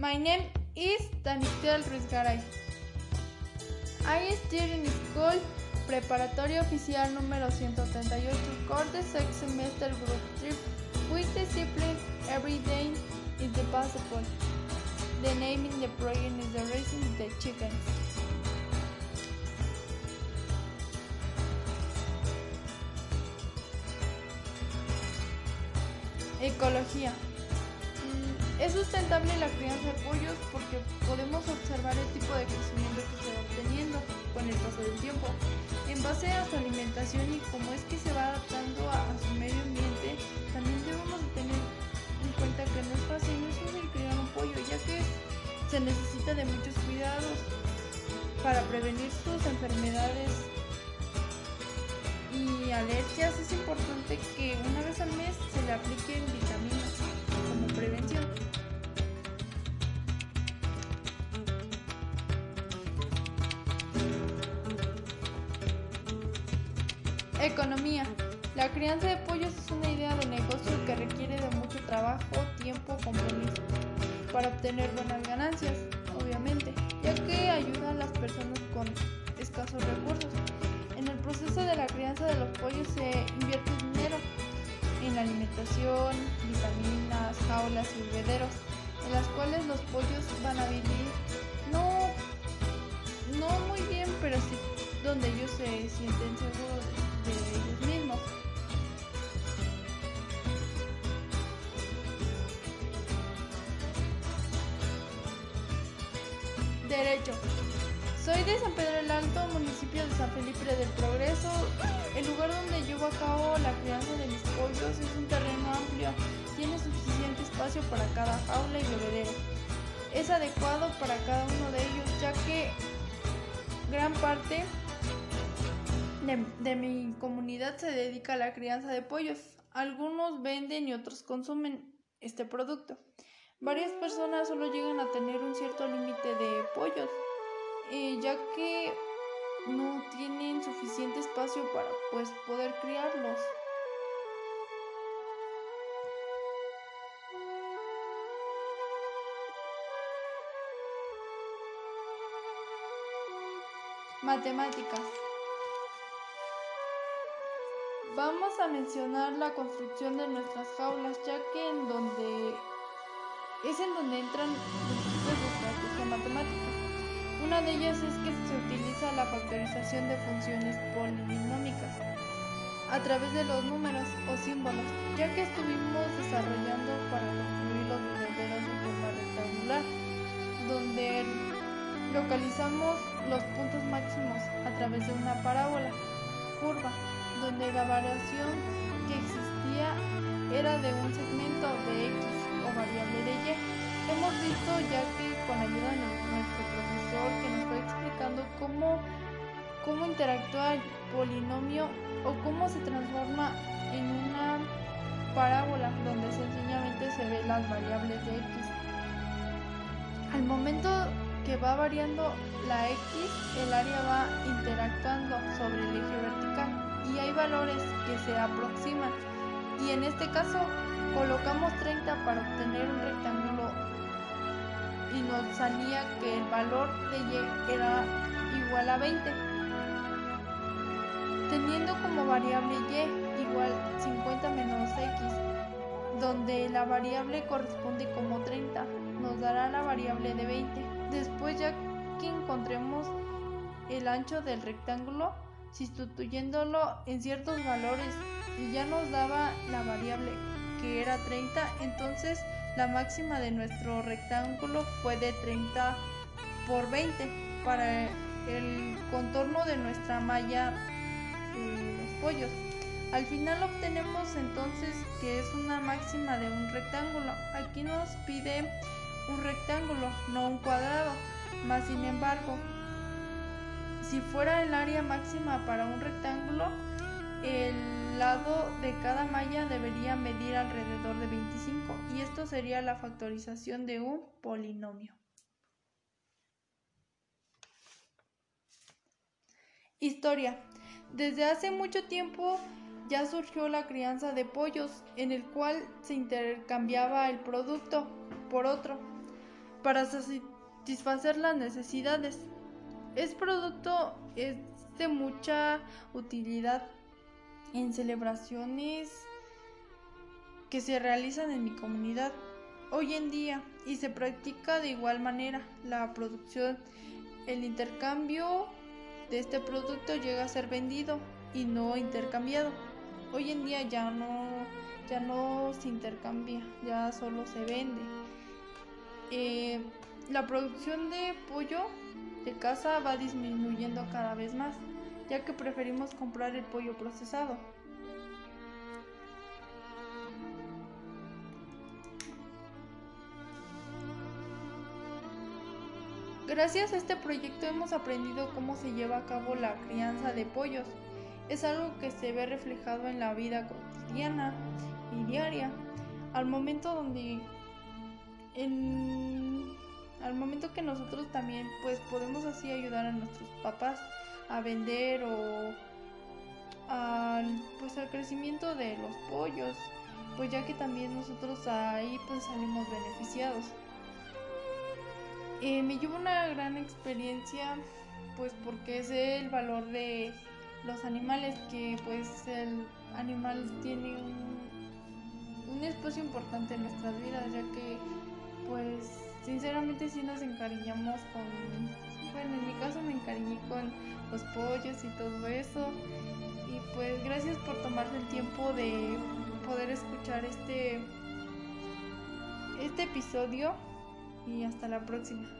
My name is Daniel Ruiz Garay. I study in school preparatoria oficial número 138, corte sex semester group trip with discipline every day is the possible. The name in the project is the raising the chickens. Ecología. Es sustentable la crianza de pollos porque podemos observar el tipo de crecimiento que se va obteniendo con el paso del tiempo. En base a su alimentación y cómo es que se va adaptando a, su medio ambiente, también debemos de tener en cuenta que no es fácil, no es fácil criar un pollo, ya que se necesita de muchos cuidados para prevenir sus enfermedades y alergias. Es importante que una vez al mes se le apliquen vitaminas prevención. Economía. La crianza de pollos es una idea de negocio que requiere de mucho trabajo, tiempo, compromiso para obtener buenas ganancias, obviamente, ya que ayuda a las personas con escasos recursos. En el proceso de la crianza de los pollos se invierte dinero en la alimentación, vitaminas, jaulas y bebederos, en las cuales los pollos van a vivir no, no muy bien, pero sí donde ellos se sienten seguros de ellos mismos. Derecho. Soy de San Pedro el Alto, municipio de San Felipe del Progreso. El lugar donde llevo a cabo la crianza pollos es un terreno amplio, tiene suficiente espacio para cada jaula y bebedero. Es adecuado para cada uno de ellos, ya que gran parte de, mi comunidad se dedica a la crianza de pollos. Algunos venden y otros consumen este producto. Varias personas solo llegan a tener un cierto límite de pollos, eh, ya que no tienen suficiente espacio para pues poder criarlos. Matemáticas. Vamos a mencionar la construcción de nuestras jaulas, ya que en donde es en donde entran los tipos de estrategia matemática. Una de ellas es que se utiliza la factorización de funciones polinómicas a través de los números o símbolos, ya que estuvimos desarrollando para localizamos los puntos máximos a través de una parábola curva, donde la variación que existía era de un segmento de x o variable de y. Hemos visto ya que con ayuda de nuestro profesor que nos fue explicando cómo, cómo interactúa el polinomio o cómo se transforma en una parábola donde sencillamente se ve las variables de x. Al momento que va variando la x, el área va interactuando sobre el eje vertical y hay valores que se aproximan. Y en este caso colocamos 30 para obtener un rectángulo y nos salía que el valor de y era igual a 20 teniendo como variable y igual 50 menos x donde la variable corresponde como 30 nos dará la variable de 20 después ya que encontremos el ancho del rectángulo sustituyéndolo en ciertos valores y ya nos daba la variable que era 30 entonces la máxima de nuestro rectángulo fue de 30 por 20 para el contorno de nuestra malla de los pollos. Al final obtenemos entonces que es una máxima de un rectángulo. Aquí nos pide un rectángulo no un cuadrado más sin embargo si fuera el área máxima para un rectángulo, el lado de cada malla debería medir alrededor de 25 y esto sería la factorización de un polinomio. Historia. Desde hace mucho tiempo ya surgió la crianza de pollos en el cual se intercambiaba el producto por otro para satisfacer las necesidades. Es producto es de mucha utilidad en celebraciones que se realizan en mi comunidad hoy en día y se practica de igual manera la producción, el intercambio de este producto llega a ser vendido y no intercambiado. Hoy en día ya no ya no se intercambia, ya solo se vende. Eh, la producción de pollo de casa va disminuyendo cada vez más, ya que preferimos comprar el pollo procesado. Gracias a este proyecto hemos aprendido cómo se lleva a cabo la crianza de pollos. Es algo que se ve reflejado en la vida cotidiana y diaria. Al momento donde al momento que nosotros también pues podemos así ayudar a nuestros papás a vender o al pues al crecimiento de los pollos, pues ya que también nosotros ahí pues salimos beneficiados. Eh, me llevo una gran experiencia, pues porque sé el valor de los animales, que pues el animal tiene un, un espacio importante en nuestras vidas, ya que pues sinceramente sí nos encariñamos con, bueno, en mi caso me encariñé con los pollos y todo eso. Y pues gracias por tomarse el tiempo de poder escuchar este, este episodio y hasta la próxima.